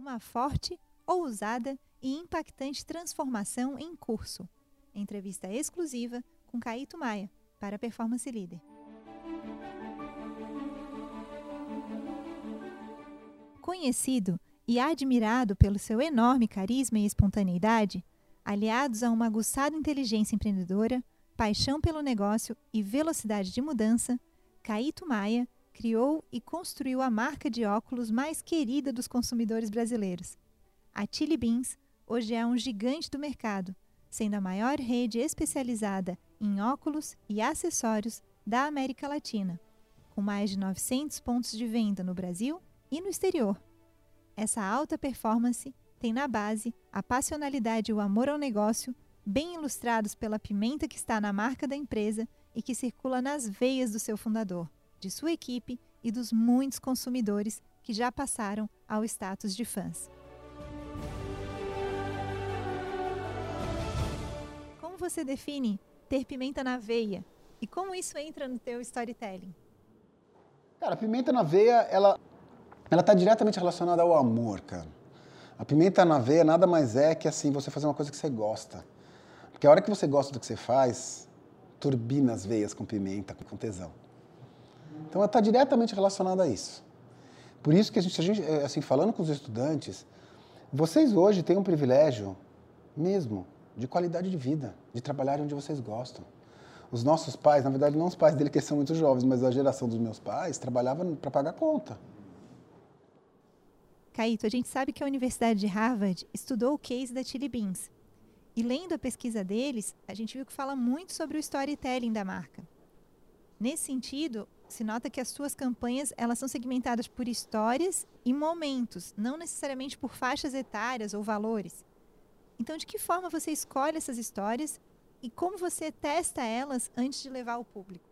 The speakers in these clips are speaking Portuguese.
Uma forte, ousada e impactante transformação em curso. Entrevista exclusiva com Caíto Maia, para Performance Líder. Conhecido e admirado pelo seu enorme carisma e espontaneidade, aliados a uma aguçada inteligência empreendedora, paixão pelo negócio e velocidade de mudança, Caíto Maia criou e construiu a marca de óculos mais querida dos consumidores brasileiros. A Chili Beans hoje é um gigante do mercado, sendo a maior rede especializada em óculos e acessórios da América Latina, com mais de 900 pontos de venda no Brasil e no exterior. Essa alta performance tem na base a passionalidade e o amor ao negócio, bem ilustrados pela pimenta que está na marca da empresa e que circula nas veias do seu fundador, de sua equipe e dos muitos consumidores que já passaram ao status de fãs. Como você define ter pimenta na veia e como isso entra no teu storytelling? Cara, a pimenta na veia, ela ela está diretamente relacionada ao amor, cara. A pimenta na veia nada mais é que assim você fazer uma coisa que você gosta. Porque a hora que você gosta do que você faz, turbina as veias com pimenta, com tesão. Então ela está diretamente relacionada a isso. Por isso que a gente, a gente, é, assim, falando com os estudantes, vocês hoje têm um privilégio mesmo de qualidade de vida, de trabalhar onde vocês gostam. Os nossos pais, na verdade não os pais dele que são muito jovens, mas a geração dos meus pais trabalhavam para pagar conta. Caíto, a gente sabe que a Universidade de Harvard estudou o case da Chili Beans. E lendo a pesquisa deles, a gente viu que fala muito sobre o storytelling da marca. Nesse sentido, se nota que as suas campanhas elas são segmentadas por histórias e momentos, não necessariamente por faixas etárias ou valores. Então, de que forma você escolhe essas histórias e como você testa elas antes de levar ao público?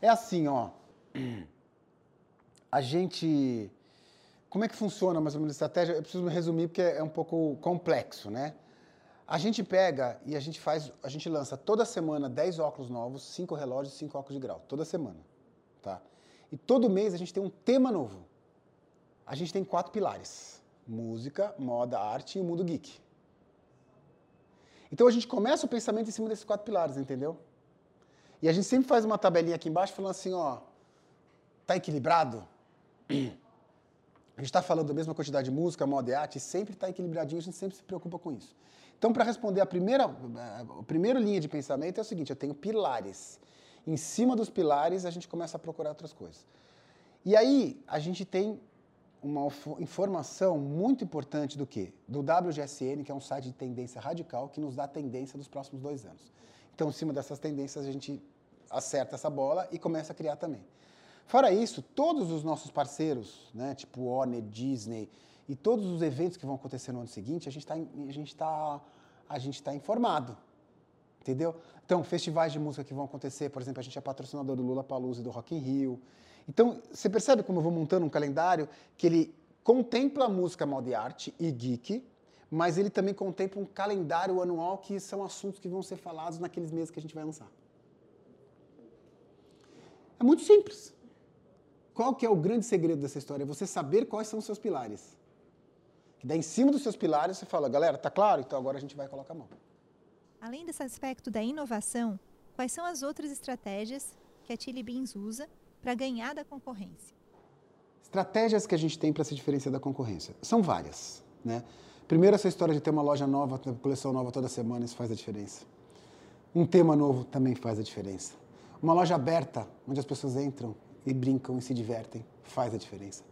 É assim, ó. A gente como é que funciona mais ou menos a estratégia? Eu preciso resumir porque é um pouco complexo, né? A gente pega e a gente faz, a gente lança toda semana 10 óculos novos, 5 relógios, 5 óculos de grau, toda semana, tá? E todo mês a gente tem um tema novo. A gente tem quatro pilares: música, moda, arte e o mundo geek. Então a gente começa o pensamento em cima desses quatro pilares, entendeu? E a gente sempre faz uma tabelinha aqui embaixo falando assim, ó, tá equilibrado? A gente está falando da mesma quantidade de música, moda e arte, sempre está equilibradinho, a gente sempre se preocupa com isso. Então, para responder a primeira, a primeira linha de pensamento é o seguinte: eu tenho pilares. Em cima dos pilares, a gente começa a procurar outras coisas. E aí, a gente tem uma informação muito importante do que? Do WGSN, que é um site de tendência radical que nos dá a tendência dos próximos dois anos. Então, em cima dessas tendências, a gente acerta essa bola e começa a criar também. Fora isso, todos os nossos parceiros, né, tipo Warner, Disney e todos os eventos que vão acontecer no ano seguinte, a gente está tá, a gente tá informado, entendeu? Então, festivais de música que vão acontecer, por exemplo, a gente é patrocinador do Lula Palusa e do Rock in Rio. Então, você percebe como eu vou montando um calendário que ele contempla música, moda e arte e geek, mas ele também contempla um calendário anual que são assuntos que vão ser falados naqueles meses que a gente vai lançar. É muito simples. Qual que é o grande segredo dessa história? É você saber quais são os seus pilares. Que daí em cima dos seus pilares você fala, galera, tá claro? Então agora a gente vai colocar a mão. Além desse aspecto da inovação, quais são as outras estratégias que a Chili Beans usa para ganhar da concorrência? Estratégias que a gente tem para se diferenciar da concorrência. São várias. Né? Primeiro, essa história de ter uma loja nova, uma coleção nova toda semana, isso faz a diferença. Um tema novo também faz a diferença. Uma loja aberta, onde as pessoas entram e brincam e se divertem, faz a diferença.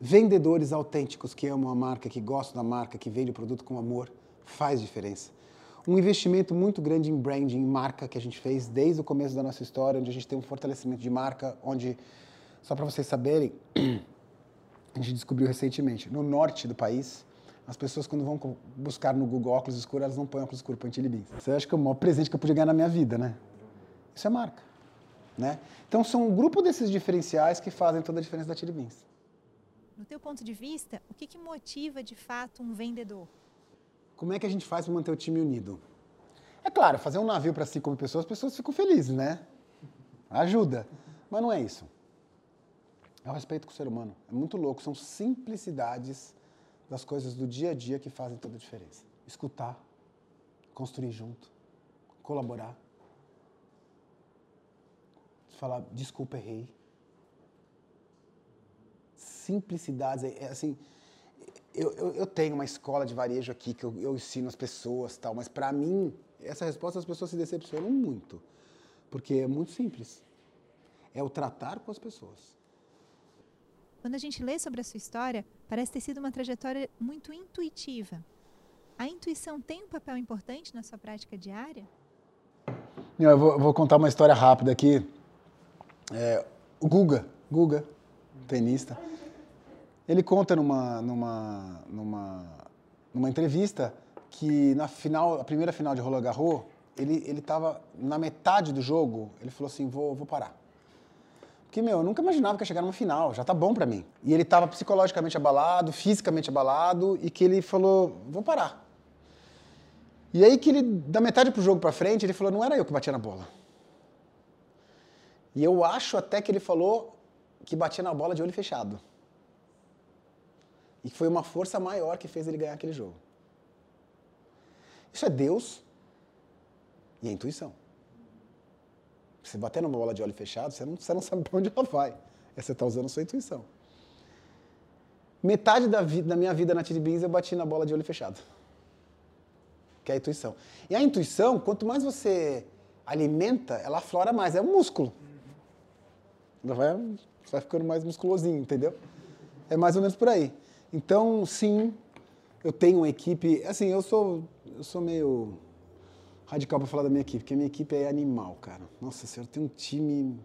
Vendedores autênticos que amam a marca, que gostam da marca, que vendem o produto com amor, faz diferença. Um investimento muito grande em branding, em marca que a gente fez desde o começo da nossa história, onde a gente tem um fortalecimento de marca, onde, só para vocês saberem, a gente descobriu recentemente, no norte do país, as pessoas quando vão buscar no Google óculos escuros, elas não põem óculos escuros, põem Tilly Você acha que é o maior presente que eu podia ganhar na minha vida, né? Isso é marca. Né? Então, são um grupo desses diferenciais que fazem toda a diferença da Chili Beans. No teu ponto de vista, o que, que motiva de fato um vendedor? Como é que a gente faz para manter o time unido? É claro, fazer um navio para cinco mil pessoas, as pessoas ficam felizes, né? Ajuda. Mas não é isso. É o respeito com o ser humano. É muito louco. São simplicidades das coisas do dia a dia que fazem toda a diferença. Escutar, construir junto, colaborar. Falar, desculpa, errei. Simplicidades, é, é assim, eu, eu, eu, tenho uma escola de varejo aqui que eu, eu ensino as pessoas tal, mas para mim, essa resposta as pessoas se decepcionam muito, porque é muito simples. É o tratar com as pessoas. Quando a gente lê sobre a sua história, parece ter sido uma trajetória muito intuitiva. A intuição tem um papel importante na sua prática diária? Eu vou, vou contar uma história rápida aqui. É, o Guga, Guga, tenista, ele conta numa, numa, numa, numa entrevista que na final, a primeira final de Roland Garros, ele ele estava na metade do jogo, ele falou assim, vou, vou parar. Porque, meu, eu nunca imaginava que ia chegar numa final, já tá bom para mim. E ele estava psicologicamente abalado, fisicamente abalado, e que ele falou, vou parar. E aí que ele, da metade pro jogo para frente, ele falou, não era eu que batia na bola. E eu acho até que ele falou que batia na bola de olho fechado. E foi uma força maior que fez ele ganhar aquele jogo. Isso é Deus e a intuição. Você bater numa bola de olho fechado, você não, você não sabe para onde ela vai. É você está usando a sua intuição. Metade da, vida, da minha vida na Tilly Beans eu bati na bola de olho fechado. Que é a intuição. E a intuição, quanto mais você alimenta, ela aflora mais. É um músculo. Ela vai, vai ficando mais musculosinho, entendeu? É mais ou menos por aí. Então, sim, eu tenho uma equipe. Assim, eu sou, eu sou meio radical para falar da minha equipe, porque a minha equipe é animal, cara. Nossa senhora, tem um time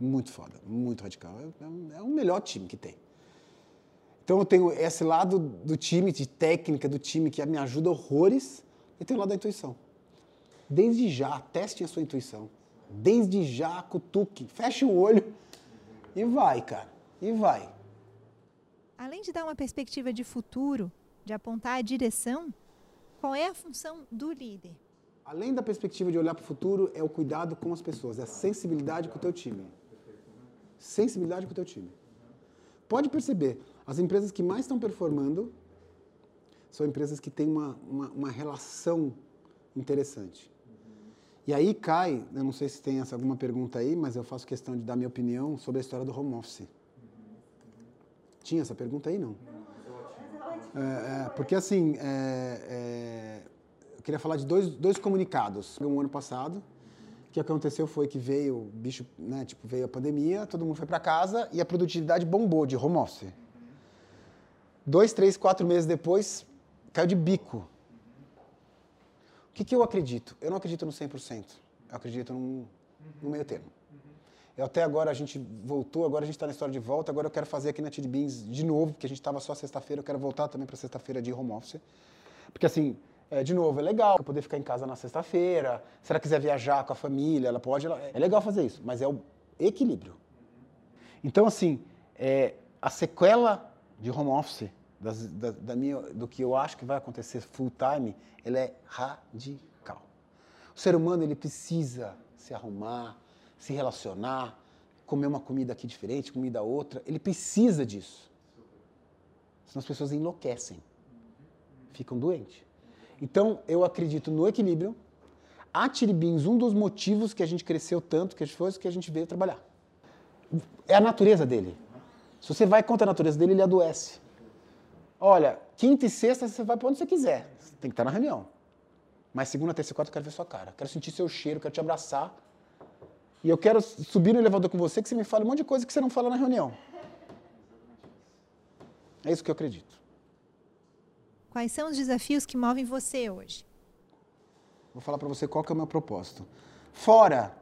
muito foda, muito radical. É, é, o melhor time que tem. Então eu tenho esse lado do time, de técnica do time, que me ajuda horrores, e tem o lado da intuição. Desde já, testem a sua intuição. Desde já, cutuque, feche o olho e vai, cara. E vai. Além de dar uma perspectiva de futuro, de apontar a direção, qual é a função do líder? além da perspectiva de olhar para o futuro, é o cuidado com as pessoas, é a sensibilidade com o teu time. Sensibilidade com o teu time. Pode perceber, as empresas que mais estão performando são empresas que têm uma, uma, uma relação interessante. E aí cai, eu não sei se tem essa, alguma pergunta aí, mas eu faço questão de dar minha opinião sobre a história do home office. Tinha essa pergunta aí, não? É, é, porque assim, é, é queria falar de dois, dois comunicados. Um ano passado, o que aconteceu foi que veio bicho, né, tipo, veio a pandemia, todo mundo foi para casa e a produtividade bombou de home office. Dois, três, quatro meses depois, caiu de bico. O que, que eu acredito? Eu não acredito no 100%. Eu acredito no meio termo. Até agora a gente voltou, agora a gente está na história de volta, agora eu quero fazer aqui na Tid Beans de novo, porque a gente estava só sexta-feira, eu quero voltar também para sexta-feira de home office. Porque assim, é, de novo, é legal poder ficar em casa na sexta-feira. Se ela quiser viajar com a família, ela pode. Ela, é legal fazer isso, mas é o equilíbrio. Então, assim, é, a sequela de home office, das, da, da, minha, do que eu acho que vai acontecer full time, ela é radical. O ser humano ele precisa se arrumar, se relacionar, comer uma comida aqui diferente, comida outra. Ele precisa disso. Senão as pessoas enlouquecem, ficam doentes. Então, eu acredito no equilíbrio. A Tiribins, um dos motivos que a gente cresceu tanto, que foi que a gente veio trabalhar. É a natureza dele. Se você vai contra a natureza dele, ele adoece. Olha, quinta e sexta você vai para onde você quiser. Você tem que estar na reunião. Mas segunda, terça e quarta eu quero ver sua cara. Quero sentir seu cheiro, quero te abraçar. E eu quero subir no elevador com você que você me fale um monte de coisa que você não fala na reunião. É isso que eu acredito. Quais são os desafios que movem você hoje? Vou falar para você qual que é o meu propósito. Fora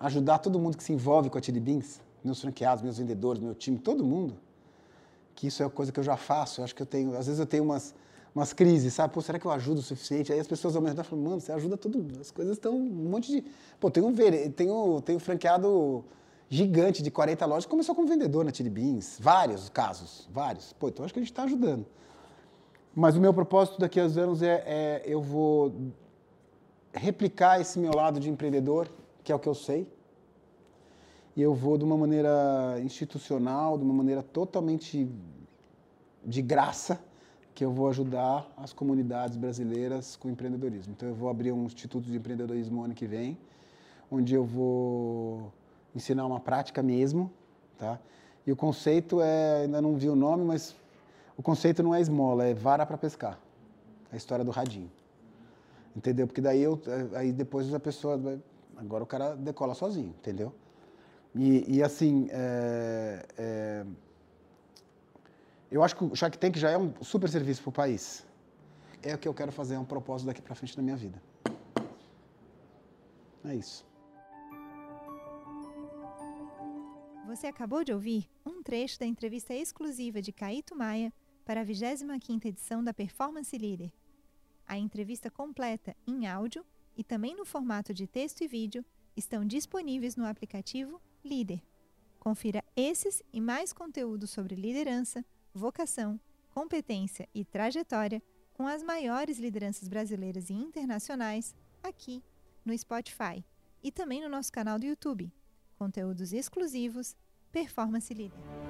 ajudar todo mundo que se envolve com a Chili Beans, meus franqueados, meus vendedores, meu time, todo mundo, que isso é coisa que eu já faço. Eu acho que eu tenho, às vezes eu tenho umas, umas crises, sabe? Pô, será que eu ajudo o suficiente? Aí as pessoas ao meu redor falam, mano, você ajuda todo mundo. As coisas estão um monte de. Pô, tem um, tem tem um franqueado gigante de 40 lojas começou como vendedor na Chili Beans. Vários casos, vários. Pô, então acho que a gente está ajudando. Mas o meu propósito daqui a anos é, é eu vou replicar esse meu lado de empreendedor, que é o que eu sei, e eu vou de uma maneira institucional, de uma maneira totalmente de graça, que eu vou ajudar as comunidades brasileiras com empreendedorismo. Então eu vou abrir um instituto de empreendedorismo ano que vem, onde eu vou ensinar uma prática mesmo, tá? E o conceito é, ainda não vi o nome, mas o conceito não é esmola, é vara para pescar. A história do radinho. Entendeu? Porque daí eu, aí depois a pessoa, agora o cara decola sozinho, entendeu? E, e assim, é, é, eu acho que o Shark Tank já é um super serviço para o país. É o que eu quero fazer, é um propósito daqui para frente da minha vida. É isso. Você acabou de ouvir um trecho da entrevista exclusiva de Caíto Maia para a 25ª edição da Performance Leader. A entrevista completa em áudio e também no formato de texto e vídeo estão disponíveis no aplicativo Líder. Confira esses e mais conteúdos sobre liderança, vocação, competência e trajetória com as maiores lideranças brasileiras e internacionais aqui no Spotify e também no nosso canal do YouTube. Conteúdos exclusivos Performance Líder.